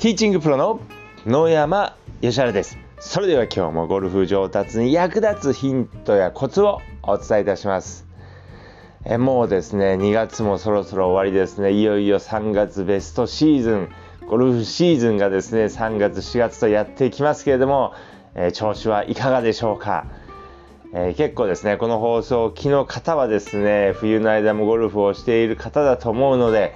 ティーチングプロの野山義原です。それでは今日もゴルフ上達に役立つヒントやコツをお伝えいたします。えもうですね2月もそろそろ終わりですね。いよいよ3月ベストシーズンゴルフシーズンがですね3月4月とやっていきますけれども、えー、調子はいかがでしょうか。えー、結構ですね、この放送を機の方はですね、冬の間もゴルフをしている方だと思うので、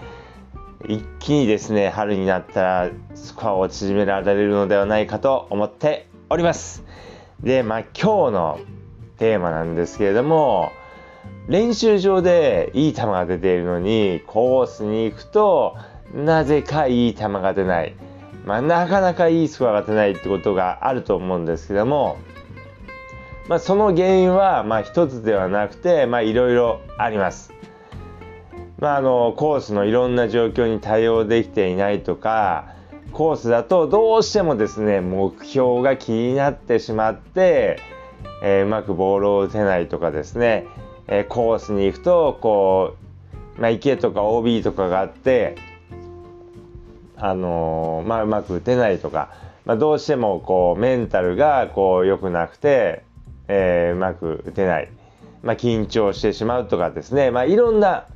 一気にですね、春になったらスコアを縮められるのではないかと思っております。で、まあ今日のテーマなんですけれども、練習場でいい球が出ているのに、コースに行くと、なぜかいい球が出ない。まあ、なかなかいいスコアが出ないってことがあると思うんですけども、まあ、その原因はまあ一つではなくていろいろあります。まあ、あのコースのいろんな状況に対応できていないとかコースだとどうしてもですね目標が気になってしまって、えー、うまくボールを打てないとかですね、えー、コースに行くとこう、まあ、池とか OB とかがあってあのー、まあ、うまく打てないとか、まあ、どうしてもこうメンタルがこう良くなくてえー、うまく打てない、まあ、緊張してしまうとかですね、まあ、いろんな、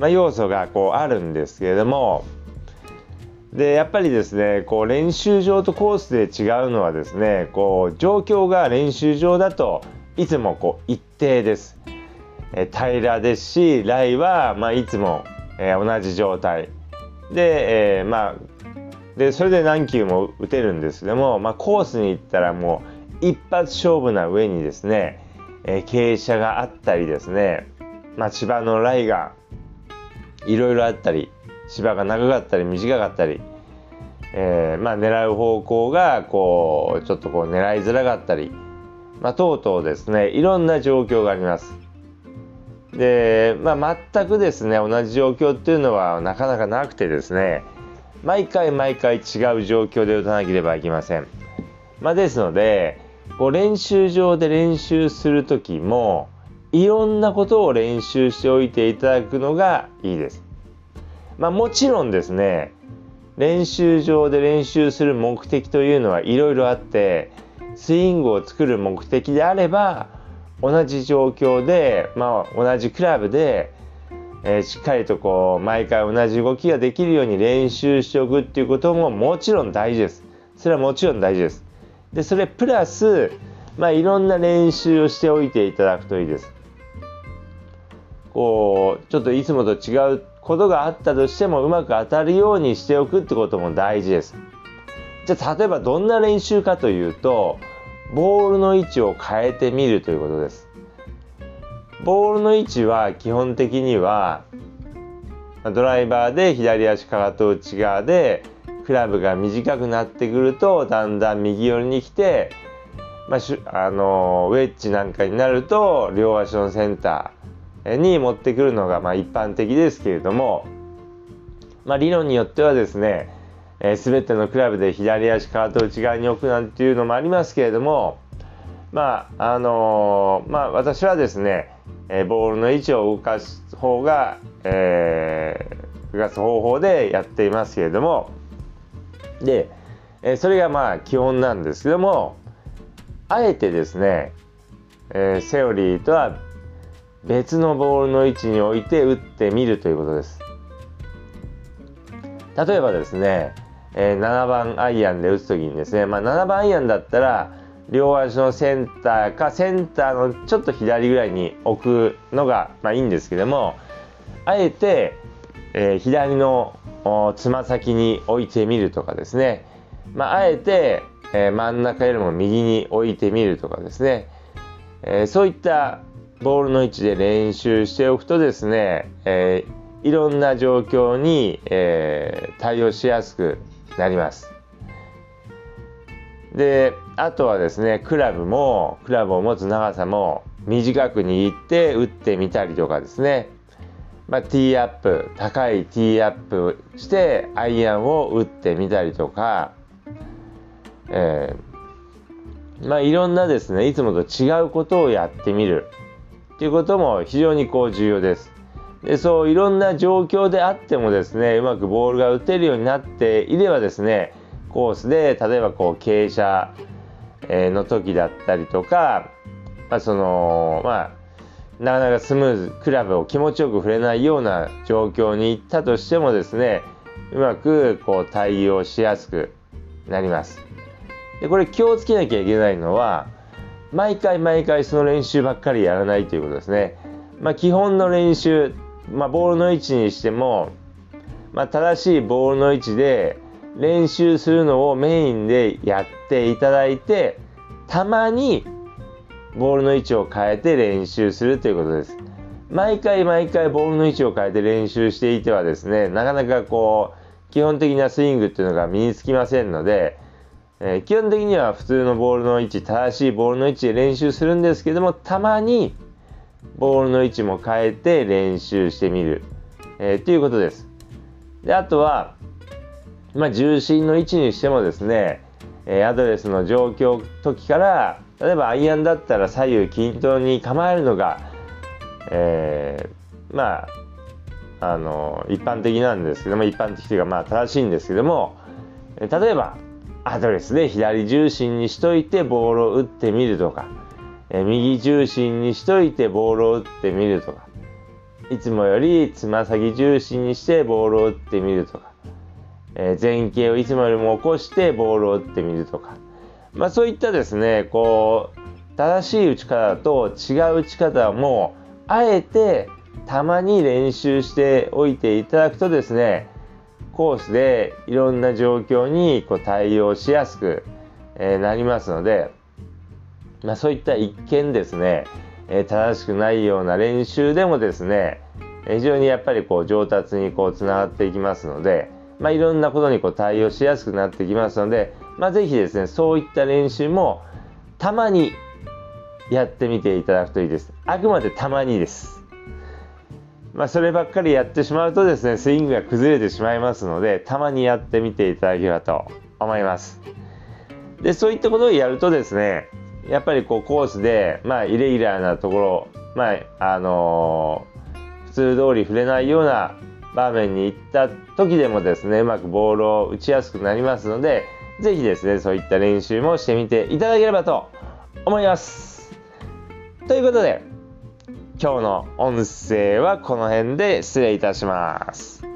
まあ、要素がこうあるんですけれどもでやっぱりですねこう練習場とコースで違うのはですねこう状況が練習場だといつもこう一定です。え平らですしライは、まあ、いつも、えー、同じ状態で,、えー、まあ、でそれで何球も打てるんですけども、まあ、コースに行ったらもう一発勝負な上にですね、えー、傾斜があったりですね、まあ、芝のライがいろいろあったり芝が長かったり短かったり、えー、まあ、狙う方向がこうちょっとこう狙いづらかったり、まあ、等々ですねいろんな状況があります。で、まあ、全くですね同じ状況っていうのはなかなかなくてですね毎回毎回違う状況で打たなければいけません。まあ、ですのでこう練習場で練習する時もいろんなことを練習しておいていただくのがいいです。まあ、もちろんですね練習場で練習する目的というのはいろいろあってスイングを作る目的であれば同じ状況で、まあ、同じクラブで、えー、しっかりとこう毎回同じ動きができるように練習しておくっていうことももちろん大事です。それはもちろん大事です。でそれプラス、まあ、いろんな練習をしておいていただくといいです。こうちょっといつもと違うことがあったとしてもうまく当たるようにしておくってことも大事です。じゃあ例えばどんな練習かというとボールの位置を変えてみるということです。ボールの位置は基本的にはドライバーで左足かかと内側でクラブが短くなってくるとだんだん右寄りに来て、まあ、あのウェッジなんかになると両足のセンターに持ってくるのがまあ一般的ですけれども、まあ、理論によってはですね、えー、全てのクラブで左足カート内側に置くなんていうのもありますけれどもまああのー、まあ私はですね、えー、ボールの位置を動かす方が、えー、動かす方法でやっていますけれどもで、えそれがまあ基本なんですけどもあえてですね、えー、セオリーとは別のボールの位置に置いて打ってみるということです。例えばですね、えー、7番アイアンで打つ時にですね、まあ、7番アイアンだったら両足のセンターかセンターのちょっと左ぐらいに置くのがまあいいんですけどもあえて、えー、左のつま先に置いてみるとかですね、まあ、あえて、えー、真ん中よりも右に置いてみるとかですね、えー、そういったボールの位置で練習しておくとですね、えー、いろんな状況に、え対応しやすくなります。であとはですねクラブもクラブを持つ長さも短く握って打ってみたりとかですね。まあ、ティーアップ高いティーアップしてアイアンを打ってみたりとか、えー、まあいろんなですねいつもと違うことをやってみる。っていうことも非常にこう重要です。でそういろんな状況であってもですねうまくボールが打てるようになっていればですねコースで例えばこう傾斜の時だったりとか、まあ、そのまあなかなかスムーズクラブを気持ちよく触れないような状況に行ったとしてもですねうまくこう対応しやすくなります。でこれ気をつけなきゃいけないのは毎回毎回その練習ばっかりやらないということですね。まあ、基本の練習、まあ、ボールの位置にしても、まあ、正しいボールの位置で練習するのをメインでやっていただいてたまにボールの位置を変えて練習するということです。毎回毎回ボールの位置を変えて練習していてはですねなかなかこう基本的なスイングっていうのが身につきませんので、えー、基本的には普通のボールの位置正しいボールの位置で練習するんですけどもたまにボールの位置も変えて練習してみる、えー、ということです。であとはまあ、重心の位置にしてもですね、えアドレスの状況時から例えばアイアンだったら左右均等に構えるのが、えー、まああの一般的なんですけども一般的というかまあ正しいんですけども例えばアドレスで左重心にしといてボールを打ってみるとか、え右重心にしといてボールを打ってみるとか。いつもよりつま先重心にしてボールを打ってみるとか。え前傾をいつもよりも起こしてボールを打ってみるとか、まあ、そういったですねこう正しい打ち方と違う打ち方もあえてたまに練習しておいていただくとですねコースでいろんな状況にこう対応しやすく、えなりますので、まあ、そういった一見ですね、え正しくないような練習でもですね非常にやっぱりこう上達にこうつながっていきますので、まあ、いろんなことにこう対応しやすくなってきますので、まあ、ぜひですねそういった練習もたまにやってみていただくといいです。あくまでたまにです。まあ、そればっかりやってしまうとですねスイングが崩れてしまいますのでたまにやってみていただければと思います。でそういったことをやるとですねやっぱりこうコースで、まあ、イレギュラーなところ、まああのー、普通通り触れないような場面に行った時でもですねうまくボールを打ちやすくなりますので是非ですねそういった練習もしてみていただければと思います。ということで今日の音声はこの辺で失礼いたします。